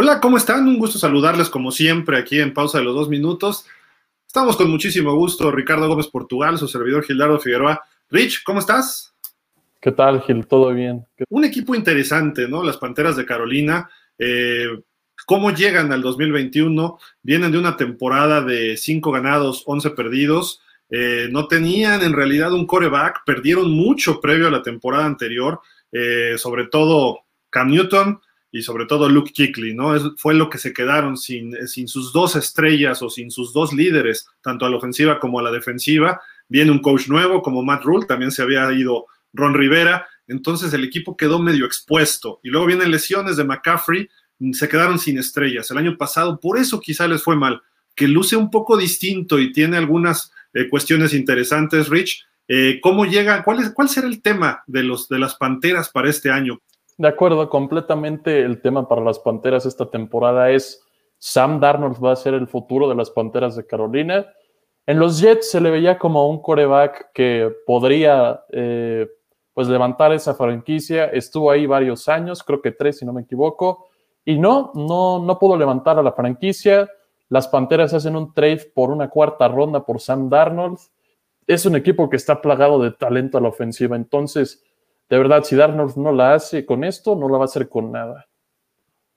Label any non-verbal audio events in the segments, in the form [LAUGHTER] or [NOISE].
Hola, ¿cómo están? Un gusto saludarles como siempre aquí en Pausa de los Dos Minutos. Estamos con muchísimo gusto, Ricardo Gómez Portugal, su servidor Gildardo Figueroa. Rich, ¿cómo estás? ¿Qué tal, Gil? ¿Todo bien? Un equipo interesante, ¿no? Las Panteras de Carolina. Eh, ¿Cómo llegan al 2021? Vienen de una temporada de 5 ganados, 11 perdidos. Eh, no tenían en realidad un coreback, perdieron mucho previo a la temporada anterior, eh, sobre todo Cam Newton, y sobre todo Luke Kuechly, ¿no? Fue lo que se quedaron sin, sin sus dos estrellas o sin sus dos líderes, tanto a la ofensiva como a la defensiva. Viene un coach nuevo como Matt Rule, también se había ido Ron Rivera, entonces el equipo quedó medio expuesto. Y luego vienen lesiones de McCaffrey, se quedaron sin estrellas. El año pasado, por eso quizá les fue mal, que luce un poco distinto y tiene algunas eh, cuestiones interesantes, Rich. Eh, ¿Cómo llega? ¿Cuál, es, ¿Cuál será el tema de, los, de las Panteras para este año? De acuerdo, completamente el tema para las Panteras esta temporada es Sam Darnold va a ser el futuro de las Panteras de Carolina. En los Jets se le veía como un coreback que podría eh, pues levantar esa franquicia. Estuvo ahí varios años, creo que tres si no me equivoco, y no, no, no pudo levantar a la franquicia. Las Panteras hacen un trade por una cuarta ronda por Sam Darnold. Es un equipo que está plagado de talento a la ofensiva, entonces de verdad, si Darnold no la hace con esto, no la va a hacer con nada.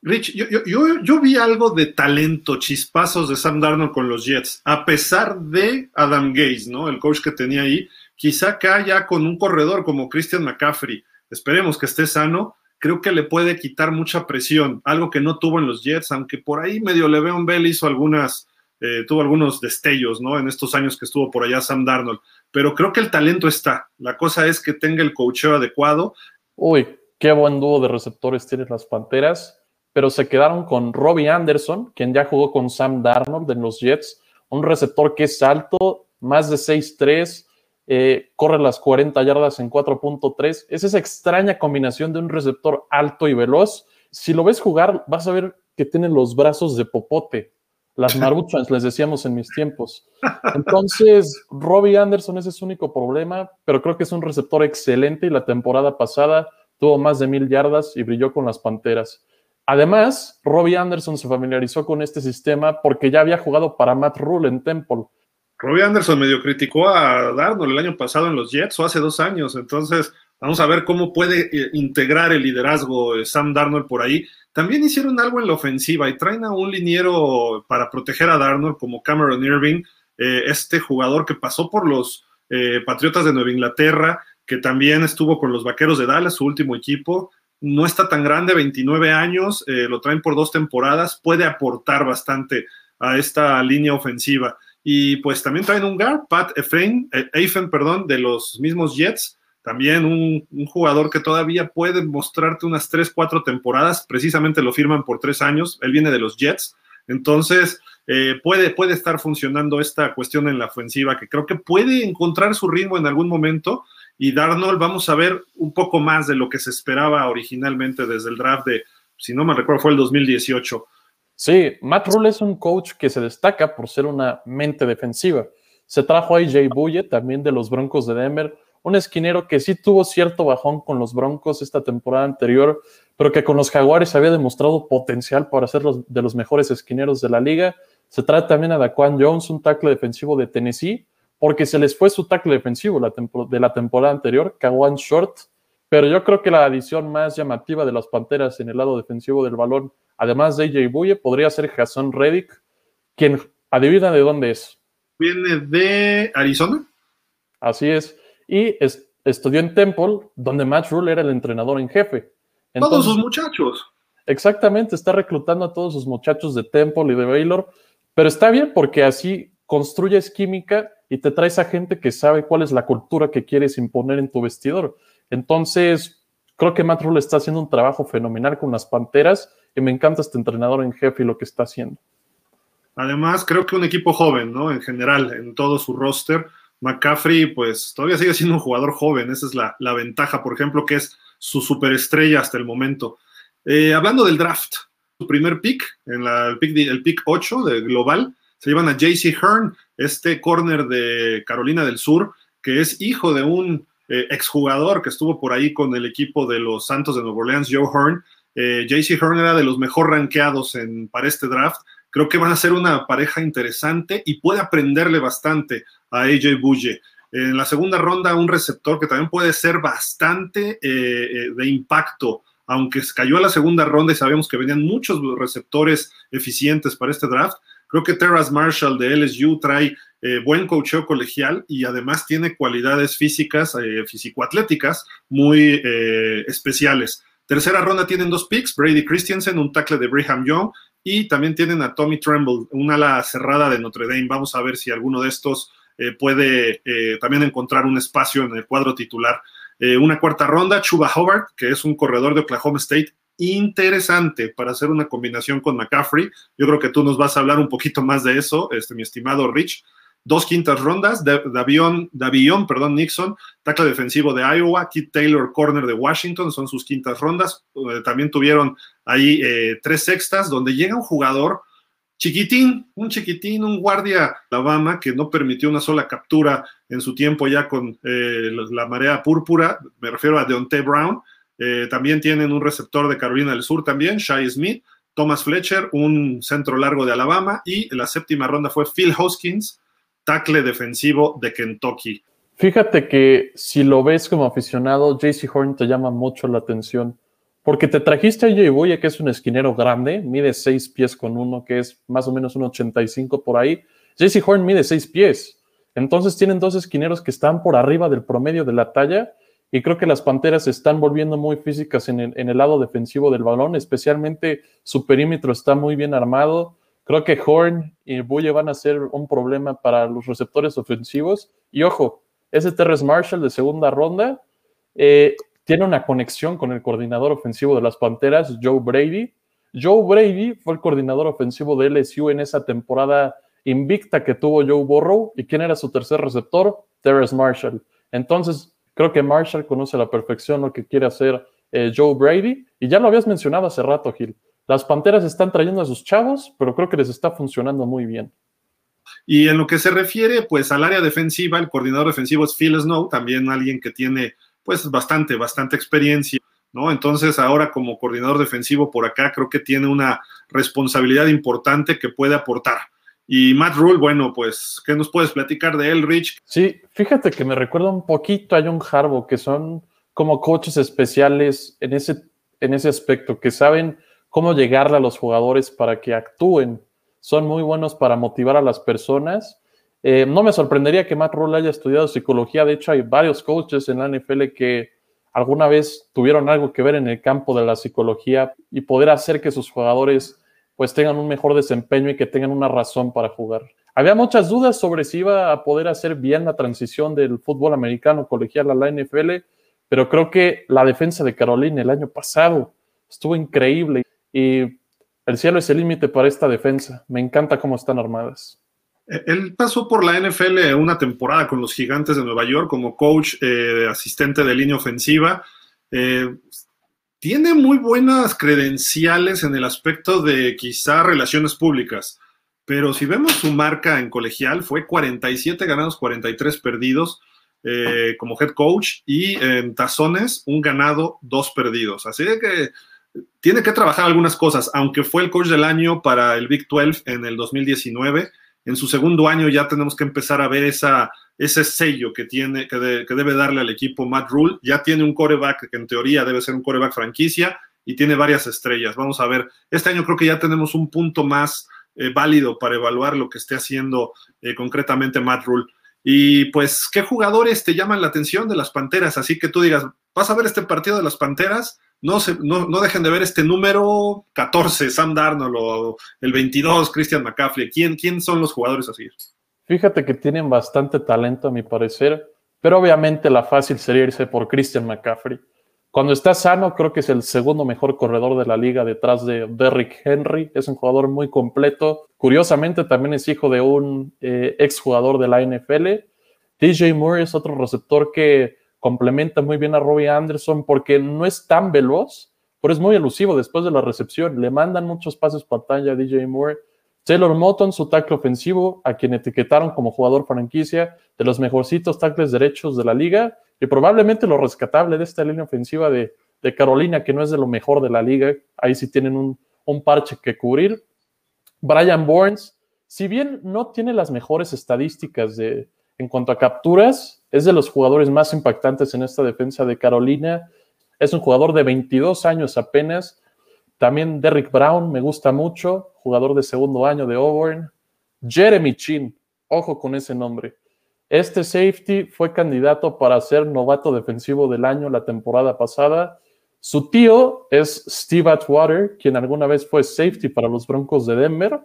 Rich, yo, vi algo de talento, chispazos de Sam Darnold con los Jets, a pesar de Adam Gaze, ¿no? El coach que tenía ahí. Quizá acá ya con un corredor como Christian McCaffrey, esperemos que esté sano, creo que le puede quitar mucha presión, algo que no tuvo en los Jets, aunque por ahí medio Le'Veon Bell hizo algunas, eh, tuvo algunos destellos, ¿no? En estos años que estuvo por allá Sam Darnold pero creo que el talento está. La cosa es que tenga el coacheo adecuado. Uy, qué buen dúo de receptores tienen las Panteras, pero se quedaron con Robbie Anderson, quien ya jugó con Sam Darnold en los Jets, un receptor que es alto, más de 6'3, eh, corre las 40 yardas en 4.3. Es esa extraña combinación de un receptor alto y veloz. Si lo ves jugar, vas a ver que tiene los brazos de popote las Maruchans, les decíamos en mis tiempos. Entonces, Robbie Anderson es su único problema, pero creo que es un receptor excelente y la temporada pasada tuvo más de mil yardas y brilló con las Panteras. Además, Robbie Anderson se familiarizó con este sistema porque ya había jugado para Matt Rule en Temple. Robbie Anderson medio criticó a Darnold el año pasado en los Jets o hace dos años, entonces vamos a ver cómo puede eh, integrar el liderazgo de Sam Darnold por ahí. También hicieron algo en la ofensiva y traen a un liniero para proteger a Darnold como Cameron Irving, eh, este jugador que pasó por los eh, Patriotas de Nueva Inglaterra, que también estuvo con los Vaqueros de Dallas, su último equipo. No está tan grande, 29 años, eh, lo traen por dos temporadas, puede aportar bastante a esta línea ofensiva. Y pues también traen un guard, Pat Efen, perdón, de los mismos Jets, también un, jugador que todavía puede mostrarte unas 3, 4 temporadas, precisamente lo firman por 3 años, él viene de los Jets, entonces eh, puede, puede estar funcionando esta cuestión en la ofensiva, que creo que puede encontrar su ritmo en algún momento, y Darnold vamos a ver un poco más de lo que se esperaba originalmente desde el draft de, si no me recuerdo, fue el 2018. Sí, Matt Rule es un coach que se destaca por ser una mente defensiva. Se trajo a AJ Buye, también de los Broncos de Denver, un esquinero que sí tuvo cierto bajón con los Broncos esta temporada anterior, pero que con los Jaguares había demostrado potencial para ser los, de los mejores esquineros de la liga. Se trata también a Daquan Jones, un tackle defensivo de Tennessee, porque se les fue su tackle defensivo de la temporada anterior, Kawan Short, pero yo creo que la adición más llamativa de las Panteras en el lado defensivo del balón, además de AJ Buye, podría ser Jason Reddick, quien adivina de dónde es. ¿Viene de Arizona? Así es y estudió en Temple, donde Matt Rule era el entrenador en jefe. todos sus muchachos. Exactamente, está reclutando a todos sus muchachos de Temple y de Baylor, pero está bien porque así construyes química y te traes a gente que sabe cuál es la cultura que quieres imponer en tu vestidor. Entonces, creo que Matt Rule está haciendo un trabajo fenomenal con las Panteras y me encanta este entrenador en jefe y lo que está haciendo. Además, creo que un equipo joven, ¿no? En general, en todo su roster McCaffrey, pues todavía sigue siendo un jugador joven, esa es la, ventaja, por ejemplo, que es su superestrella hasta el momento. Eh, hablando del draft, su primer pick, en la, el, pick, el pick 8 de global, se llevan a JC Hearn, este corner de Carolina del Sur, que es hijo de un eh, exjugador que estuvo por ahí con el equipo de los Santos de Nueva Orleans, Joe Hearn, Eh, JC Horn era de los mejor rankeados en, para este draft. Creo que van a ser una pareja interesante y puede aprenderle bastante a AJ Bulle. En la segunda ronda, un receptor que también puede ser bastante eh, eh, de impacto, aunque cayó a la segunda ronda y sabemos que venían muchos receptores eficientes para este draft. Creo que Terrace Marshall de LSU trae eh, buen coacheo colegial y además tiene cualidades físicas, físico-atléticas muy especiales. Tercera ronda tienen dos picks, Brady Christensen, un tackle de Brigham Young, y también tienen a Tommy Tremble, una ala cerrada de Notre Dame. Vamos a ver si alguno de estos eh, puede eh, también encontrar un espacio en el cuadro titular. Eh, una cuarta ronda, Chuba Hobart, que es un corredor de Oklahoma State interesante para hacer una combinación con McCaffrey. Yo creo que tú nos vas a hablar un poquito más de eso, este, mi estimado Rich. Dos quintas rondas, Davion, Davion perdón, Nixon, tackle defensivo de Iowa, Keith Taylor, corner de Washington, son sus quintas rondas. también tuvieron ahí tres sextas, donde llega un jugador chiquitín, un chiquitín, un guardia Alabama que no permitió una sola captura en su tiempo ya con eh, la marea púrpura, me refiero a Deontay Brown. Eh, también tienen un receptor de Carolina del Sur también, Shai Smith, Thomas Fletcher, un centro largo de Alabama y la séptima ronda fue Phil Hoskins, tackle defensivo de Kentucky. Fíjate que si lo ves como aficionado, JC Horn te llama mucho la atención porque te trajiste a Jay Boye, que es un esquinero grande, mide 6 pies con uno, que es más o menos un 85 por ahí. JC Horn mide 6 pies. Entonces tienen dos esquineros que están por arriba del promedio de la talla. Y creo que las Panteras se están volviendo muy físicas en el, lado defensivo del balón, especialmente su perímetro está muy bien armado. Creo que Horn y Buye van a ser un problema para los receptores ofensivos. Y ojo, ese Terrence Marshall de segunda ronda eh, tiene una conexión con el coordinador ofensivo de las Panteras, Joe Brady. Joe Brady fue el coordinador ofensivo de LSU en esa temporada invicta que tuvo Joe Burrow. ¿Y quién era su tercer receptor? Terrence Marshall. Entonces, creo que Marshall conoce a la perfección lo que quiere hacer eh, Joe Brady. Y ya lo habías mencionado hace rato, Gil. Las Panteras están trayendo a sus chavos, pero creo que les está funcionando muy bien. Y en lo que se refiere, pues al área defensiva, el coordinador defensivo es Phil Snow, también alguien que tiene pues bastante, bastante experiencia, ¿no? Entonces ahora como coordinador defensivo por acá creo que tiene una responsabilidad importante que puede aportar. Y Matt Rule, bueno, pues, ¿qué nos puedes platicar de él, Rich? Sí, fíjate que me recuerda un poquito a John Harbaugh, que son como coaches especiales en ese, en ese aspecto, que saben cómo llegarle a los jugadores para que actúen. Son muy buenos para motivar a las personas eh, no me sorprendería que Matt Rule haya estudiado psicología. De hecho, hay varios coaches en la NFL que alguna vez tuvieron algo que ver en el campo de la psicología y poder hacer que sus jugadores pues tengan un mejor desempeño y que tengan una razón para jugar. Había muchas dudas sobre si iba a poder hacer bien la transición del fútbol americano colegial a la NFL, pero creo que la defensa de Carolina el año pasado estuvo increíble y el cielo es el límite para esta defensa. Me encanta cómo están armadas. Él pasó por la NFL una temporada con los Gigantes de Nueva York como coach, eh, asistente de línea ofensiva. Eh, tiene muy buenas credenciales en el aspecto de quizá relaciones públicas, pero si vemos su marca en colegial, fue 47 ganados, 43 perdidos eh, como head coach y en tazones un ganado, dos perdidos. Así que tiene que trabajar algunas cosas, aunque fue el coach del año para el Big 12 en el 2019 en su segundo año ya tenemos que empezar a ver esa, ese sello que, tiene, que, debe darle al equipo Matt Rule. Ya tiene un coreback que en teoría debe ser un coreback franquicia y tiene varias estrellas. Vamos a ver, este año creo que ya tenemos un punto más eh, válido para evaluar lo que esté haciendo eh, concretamente Matt Rule. Y pues, ¿qué jugadores te llaman la atención de las Panteras? Así que tú digas, ¿vas a ver este partido de las Panteras? No, se, no, no, dejen de ver este número 14, Sam Darnold, o el 22, Christian McCaffrey. ¿Quién, ¿Quién son los jugadores así? Fíjate que tienen bastante talento, a mi parecer, pero obviamente la fácil sería irse por Christian McCaffrey. Cuando está sano, creo que es el segundo mejor corredor de la liga detrás de Derrick Henry. Es un jugador muy completo. Curiosamente, también es hijo de un eh, exjugador de la NFL. DJ Moore es otro receptor que complementa muy bien a Robbie Anderson porque no es tan veloz, pero es muy elusivo después de la recepción. Le mandan muchos pases pantalla a DJ Moore. Taylor Moton, su tackle ofensivo, a quien etiquetaron como jugador franquicia de los mejorcitos tackles derechos de la liga y probablemente lo rescatable de esta línea ofensiva de, Carolina, que no es de lo mejor de la liga. Ahí sí tienen un parche que cubrir. Brian Burns, si bien no tiene las mejores estadísticas de, en cuanto a capturas, es de los jugadores más impactantes en esta defensa de Carolina. Es un jugador de 22 años apenas. También Derrick Brown me gusta mucho, jugador de segundo año de Auburn. Jeremy Chin, ojo con ese nombre. Este safety fue candidato para ser novato defensivo del año la temporada pasada. Su tío es Steve Atwater, quien alguna vez fue safety para los Broncos de Denver.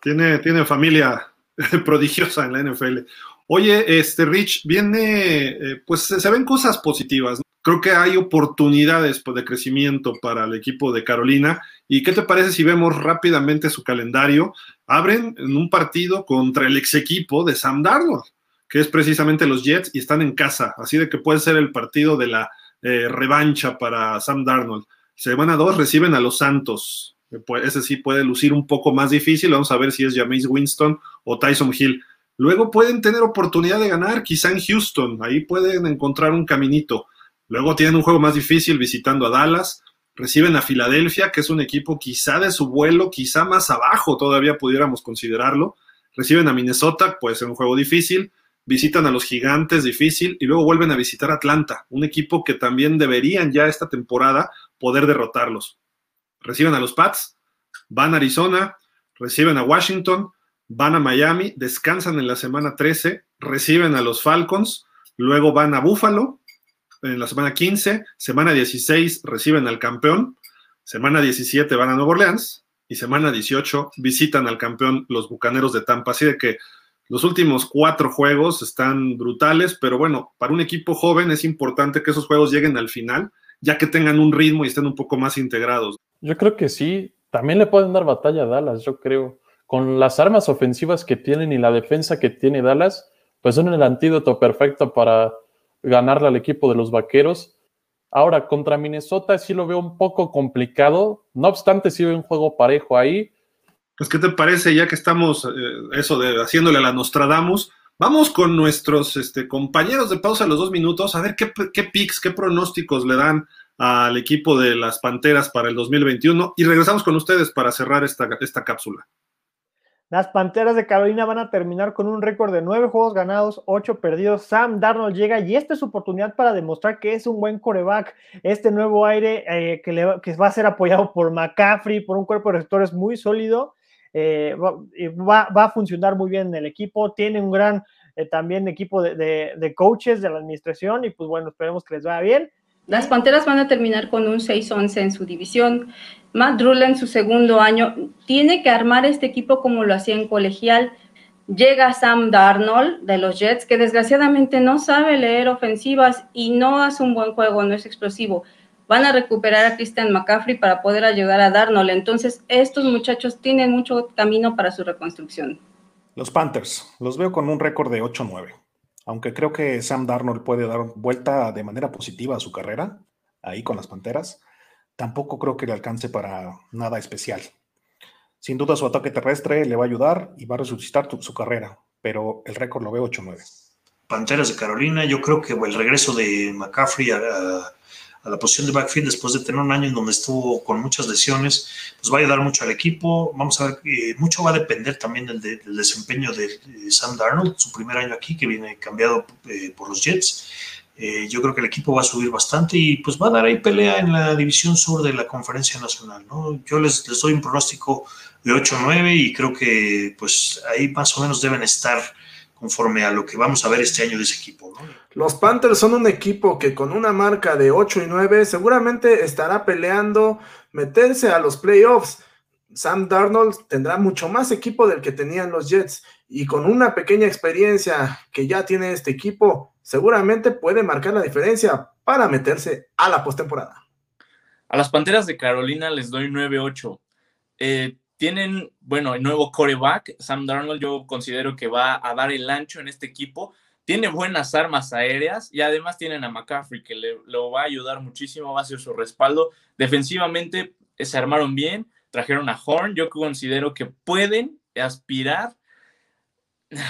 Tiene, tiene familia [LAUGHS] prodigiosa en la NFL. Oye, este Rich, viene, eh, pues se ven cosas positivas. Creo que hay oportunidades pues, de crecimiento para el equipo de Carolina. ¿Y qué te parece si vemos rápidamente su calendario? Abren en un partido contra el ex equipo de Sam Darnold, que es precisamente los Jets, y están en casa. Así de que puede ser el partido de la eh, revancha para Sam Darnold. Semana 2 reciben a los Santos. Ese sí puede lucir un poco más difícil. Vamos a ver si es Jameis Winston o Tyson Hill. Luego pueden tener oportunidad de ganar, quizá en Houston. Ahí pueden encontrar un caminito. Luego tienen un juego más difícil visitando a Dallas. Reciben a Filadelfia, que es un equipo quizá de su vuelo, quizá más abajo todavía pudiéramos considerarlo. Reciben a Minnesota, puede ser un juego difícil visitan a los gigantes, difícil, y luego vuelven a visitar Atlanta, un equipo que también deberían ya esta temporada poder derrotarlos. Reciben a los Pats, van a Arizona, reciben a Washington, van a Miami, descansan en la semana 13, reciben a los Falcons, luego van a Buffalo en la semana 15, semana 16 reciben al campeón, semana 17 van a Nueva Orleans y semana 18 visitan al campeón los Bucaneros de Tampa. Así de que los últimos cuatro juegos están brutales, pero bueno, para un equipo joven es importante que esos juegos lleguen al final, ya que tengan un ritmo y estén un poco más integrados. Yo creo que sí, también le pueden dar batalla a Dallas, yo creo. Con las armas ofensivas que tienen y la defensa que tiene Dallas, pues son el antídoto perfecto para ganarle al equipo de los Vaqueros. Ahora, contra Minnesota sí lo veo un poco complicado, no obstante sí veo un juego parejo ahí pues, ¿qué te parece ya que estamos, eh, eso de haciéndole a la Nostradamus? Vamos con nuestros este, compañeros de pausa los dos minutos, a ver qué, qué picks, qué pronósticos le dan al equipo de las Panteras para el 2021 y regresamos con ustedes para cerrar esta, esta cápsula. Las Panteras de Carolina van a terminar con un récord de nueve juegos ganados, ocho perdidos. Sam Darnold llega y esta es su oportunidad para demostrar que es un buen coreback. Este nuevo aire eh, que, le, que va a ser apoyado por McCaffrey, por un cuerpo de receptores muy sólido eh, va, a funcionar muy bien en el equipo, tiene un gran eh, también equipo de, coaches de la administración y pues bueno, esperemos que les vaya bien. Las Panteras van a terminar con un 6-11 en su división. Matt Rule en su segundo año tiene que armar este equipo como lo hacía en colegial. Llega Sam Darnold de los Jets, que desgraciadamente no sabe leer ofensivas y no hace un buen juego, no es explosivo van a recuperar a Christian McCaffrey para poder ayudar a Darnold. Entonces, estos muchachos tienen mucho camino para su reconstrucción. Los Panthers, los veo con un récord de 8-9. Aunque creo que Sam Darnold puede dar vuelta de manera positiva a su carrera, ahí con las Panteras, tampoco creo que le alcance para nada especial. Sin duda su ataque terrestre le va a ayudar y va a resucitar su carrera, pero el récord lo veo 8-9. Panteras de Carolina, yo creo que el regreso de McCaffrey a, la posición de backfield después de tener un año en donde estuvo con muchas lesiones, pues va a ayudar mucho al equipo. Vamos a ver, eh, mucho va a depender también del, desempeño de, Sam Darnold, su primer año aquí, que viene cambiado eh, por los Jets. Eh, yo creo que el equipo va a subir bastante y pues va a dar ahí pelea en la división sur de la conferencia nacional. ¿no? Yo les, les doy un pronóstico de 8-9 y creo que pues ahí más o menos deben estar conforme a lo que vamos a ver este año de ese equipo. Los Panthers son un equipo que con una marca de 8 y 9 seguramente estará peleando meterse a los playoffs. Sam Darnold tendrá mucho más equipo del que tenían los Jets y con una pequeña experiencia que ya tiene este equipo, seguramente puede marcar la diferencia para meterse a la postemporada. A las Panteras de Carolina les doy 9-8. Eh, tienen, bueno, el nuevo coreback, Sam Darnold, yo considero que va a dar el ancho en este equipo. Tiene buenas armas aéreas y además tienen a McCaffrey que le, lo va a ayudar muchísimo, va a ser su respaldo. Defensivamente eh, se armaron bien, trajeron a Horn, yo considero que pueden aspirar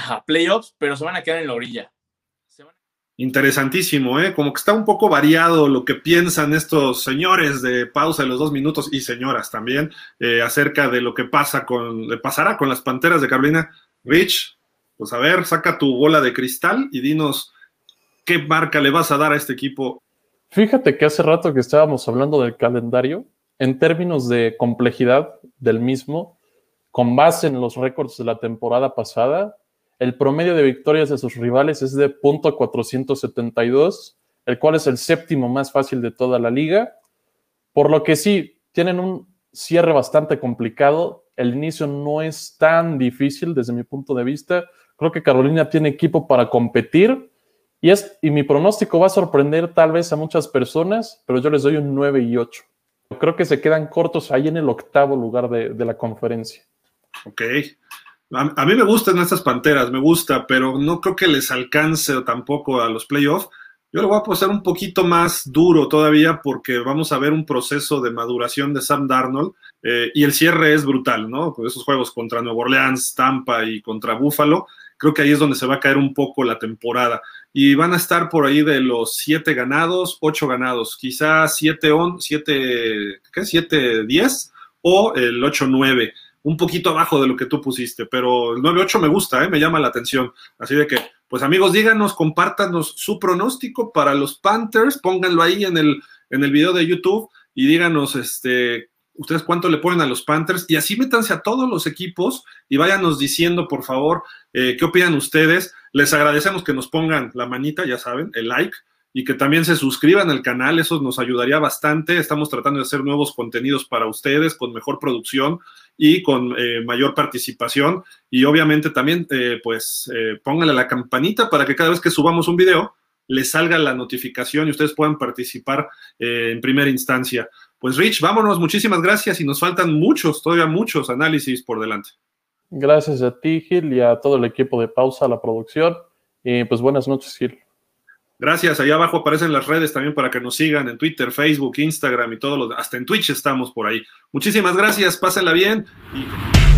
a playoffs, pero se van a quedar en la orilla. Interesantísimo, ¿eh? Como que está un poco variado lo que piensan estos señores de pausa de los dos minutos y señoras también eh, acerca de lo que pasa con, le pasará con las Panteras de Carolina. Rich, pues a ver, saca tu bola de cristal y dinos qué marca le vas a dar a este equipo. Fíjate que hace rato que estábamos hablando del calendario, en términos de complejidad del mismo, con base en los récords de la temporada pasada, el promedio de victorias de sus rivales es de .472, el cual es el séptimo más fácil de toda la liga. Por lo que sí, tienen un cierre bastante complicado. El inicio no es tan difícil desde mi punto de vista. Creo que Carolina tiene equipo para competir. Y, es, y mi pronóstico va a sorprender tal vez a muchas personas, pero yo les doy un 9 y 8. Creo que se quedan cortos ahí en el octavo lugar de, la conferencia. Ok. A, mí me gustan estas panteras, me gusta, pero no creo que les alcance tampoco a los playoffs. Yo lo voy a posar un poquito más duro todavía porque vamos a ver un proceso de maduración de Sam Darnold eh, y el cierre es brutal, ¿no? Con esos juegos contra Nueva Orleans, Tampa y contra Buffalo, creo que ahí es donde se va a caer un poco la temporada. Y van a estar por ahí de los siete ganados, ocho ganados, quizás siete on, siete, ¿qué? Siete diez o el ocho nueve un poquito abajo de lo que tú pusiste, pero el 9-8 me gusta, ¿eh? me llama la atención. Así de que, pues amigos, díganos, compártanos su pronóstico para los Panthers, pónganlo ahí en el, en el video de YouTube y díganos, este, ustedes cuánto le ponen a los Panthers y así métanse a todos los equipos y váyanos diciendo, por favor, eh, qué opinan ustedes. Les agradecemos que nos pongan la manita, ya saben, el like y que también se suscriban al canal, eso nos ayudaría bastante. Estamos tratando de hacer nuevos contenidos para ustedes con mejor producción y con eh, mayor participación. Y obviamente también, eh, pues, eh, pónganle la campanita para que cada vez que subamos un video les salga la notificación y ustedes puedan participar en primera instancia. Pues Rich, vámonos, muchísimas gracias y nos faltan muchos, todavía muchos análisis por delante. Gracias a ti, Gil, y a todo el equipo de Pausa, la producción. Y pues buenas noches, Gil. Gracias. Allá abajo aparecen las redes también para que nos sigan en Twitter, Facebook, Instagram y todo lo hasta en Twitch estamos por ahí. Muchísimas gracias. Pásenla bien. Y...